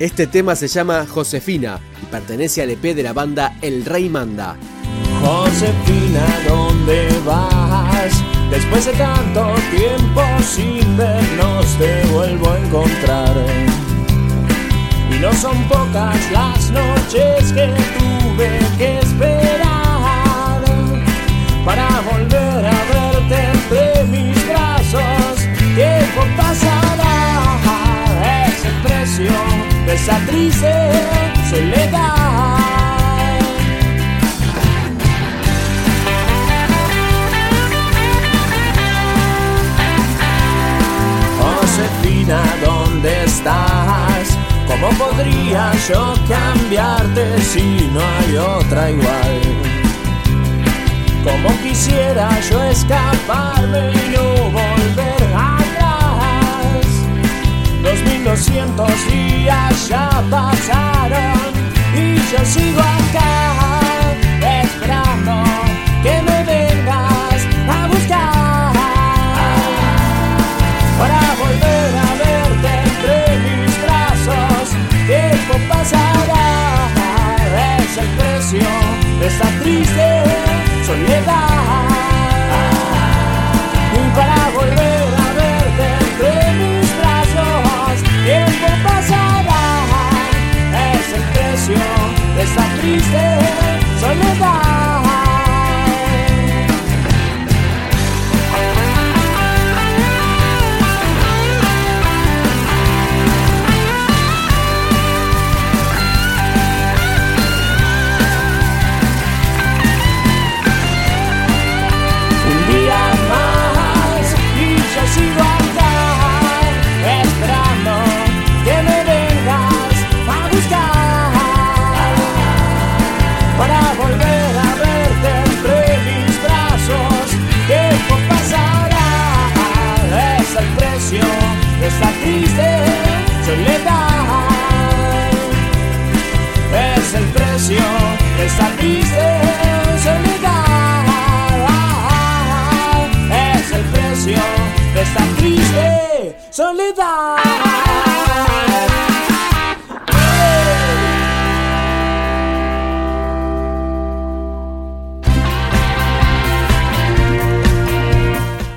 Este tema se llama Josefina y pertenece al EP de la banda El Rey Manda. Josefina, ¿dónde vas? Después de tanto tiempo sin vernos te vuelvo a encontrar. Y no son pocas las noches que tuve que esperar yo cambiarte si no hay otra igual? Como quisiera yo escaparme y no volver. Dos mil doscientos días ya pasaron y yo sigo acá esperando que me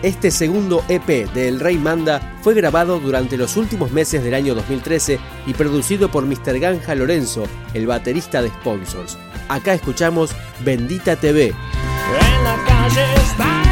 Este segundo EP de El Rey Manda fue grabado durante los últimos meses del año 2013 y producido por Mr. Ganja Lorenzo, el baterista de Sponsors. Acá escuchamos Bendita TV. En la calle está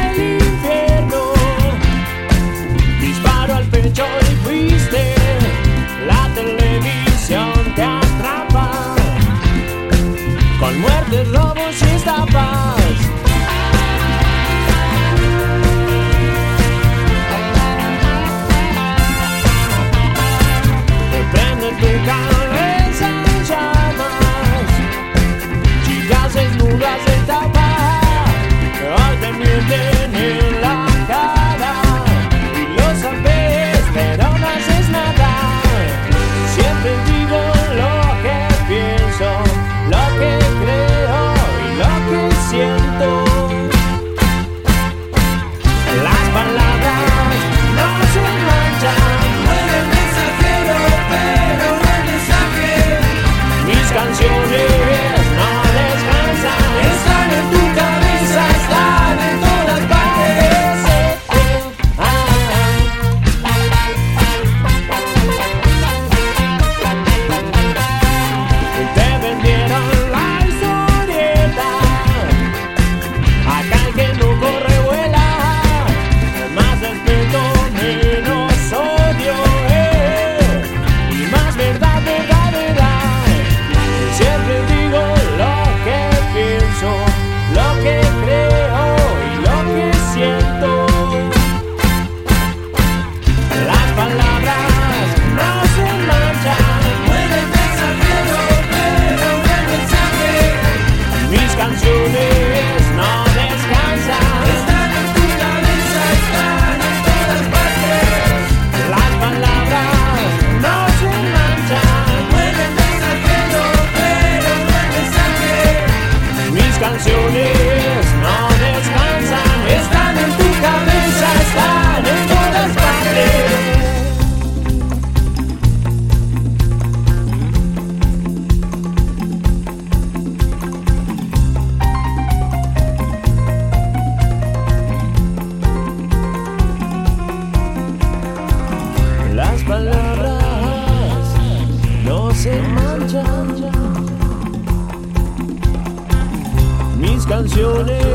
canciones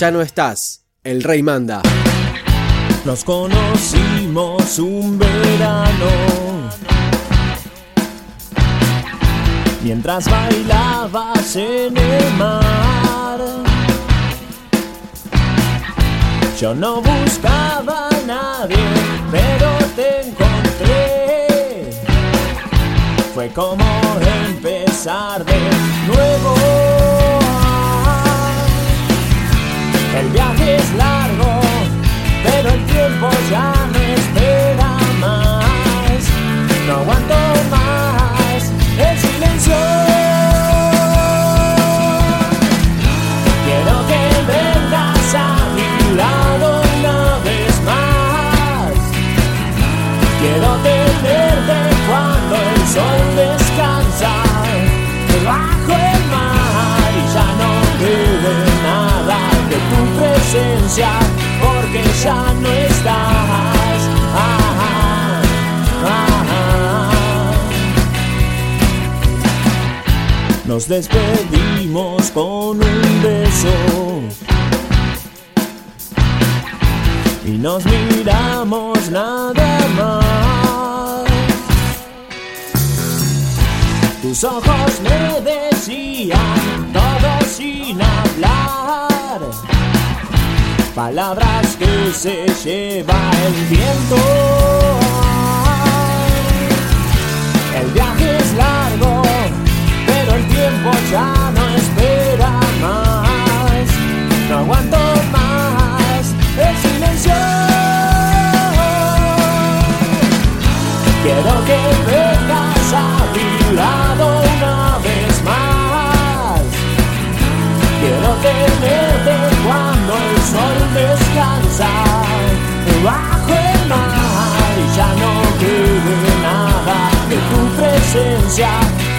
Ya no estás. El rey manda. Nos conocimos un verano Mientras bailabas en el mar Yo no buscaba a nadie, pero te encontré Fue como empezar de nuevo porque ya no estás. Nos despedimos con un beso y nos miramos nada más. Tus ojos me decían todo sin hablar. Palabras que se lleva el viento. El viaje es largo, pero el tiempo ya no espera más. No aguanto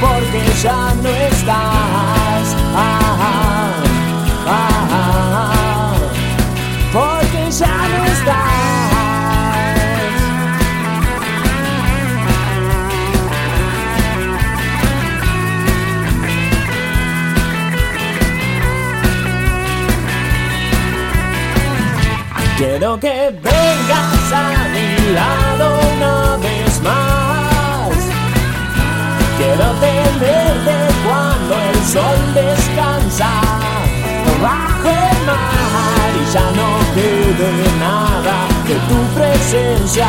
porque ya no estás. Quiero tenerte cuando el sol descansa bajo el mar y ya no quede nada de tu presencia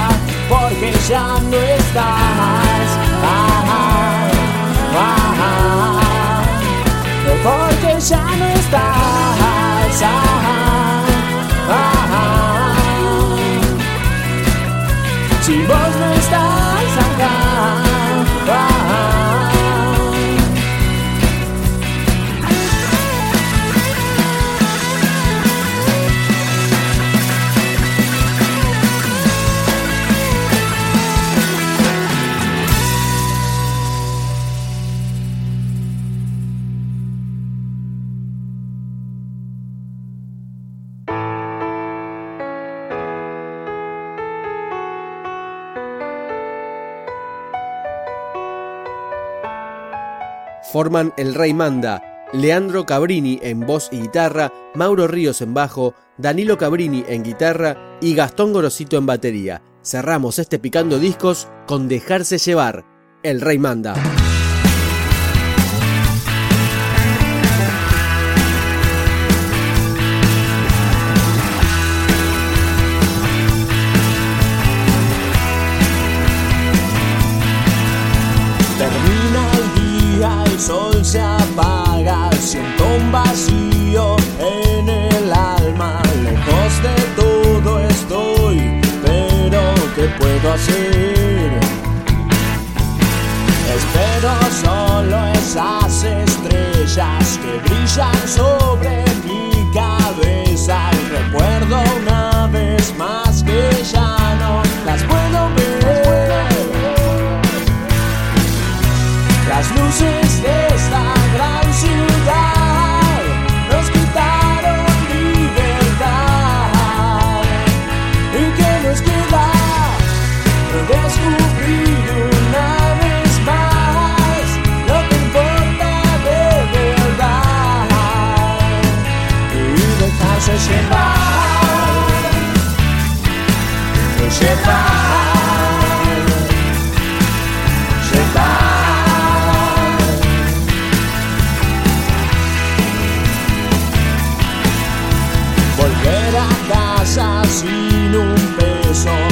porque ya no estás. Ah, ah, ah, porque ya no estás. Ah, ah, si vos Forman El Rey Manda, Leandro Cabrini en voz y guitarra, Mauro Ríos en bajo, Danilo Cabrini en guitarra y Gastón Gorosito en batería. Cerramos este picando discos con Dejarse llevar. El Rey Manda. solo esas estrellas que brillan sobre mi cabeza y recuerdo una vez más que ya no las puedo ver. Las luces de esta gran ciudad. sin un beso.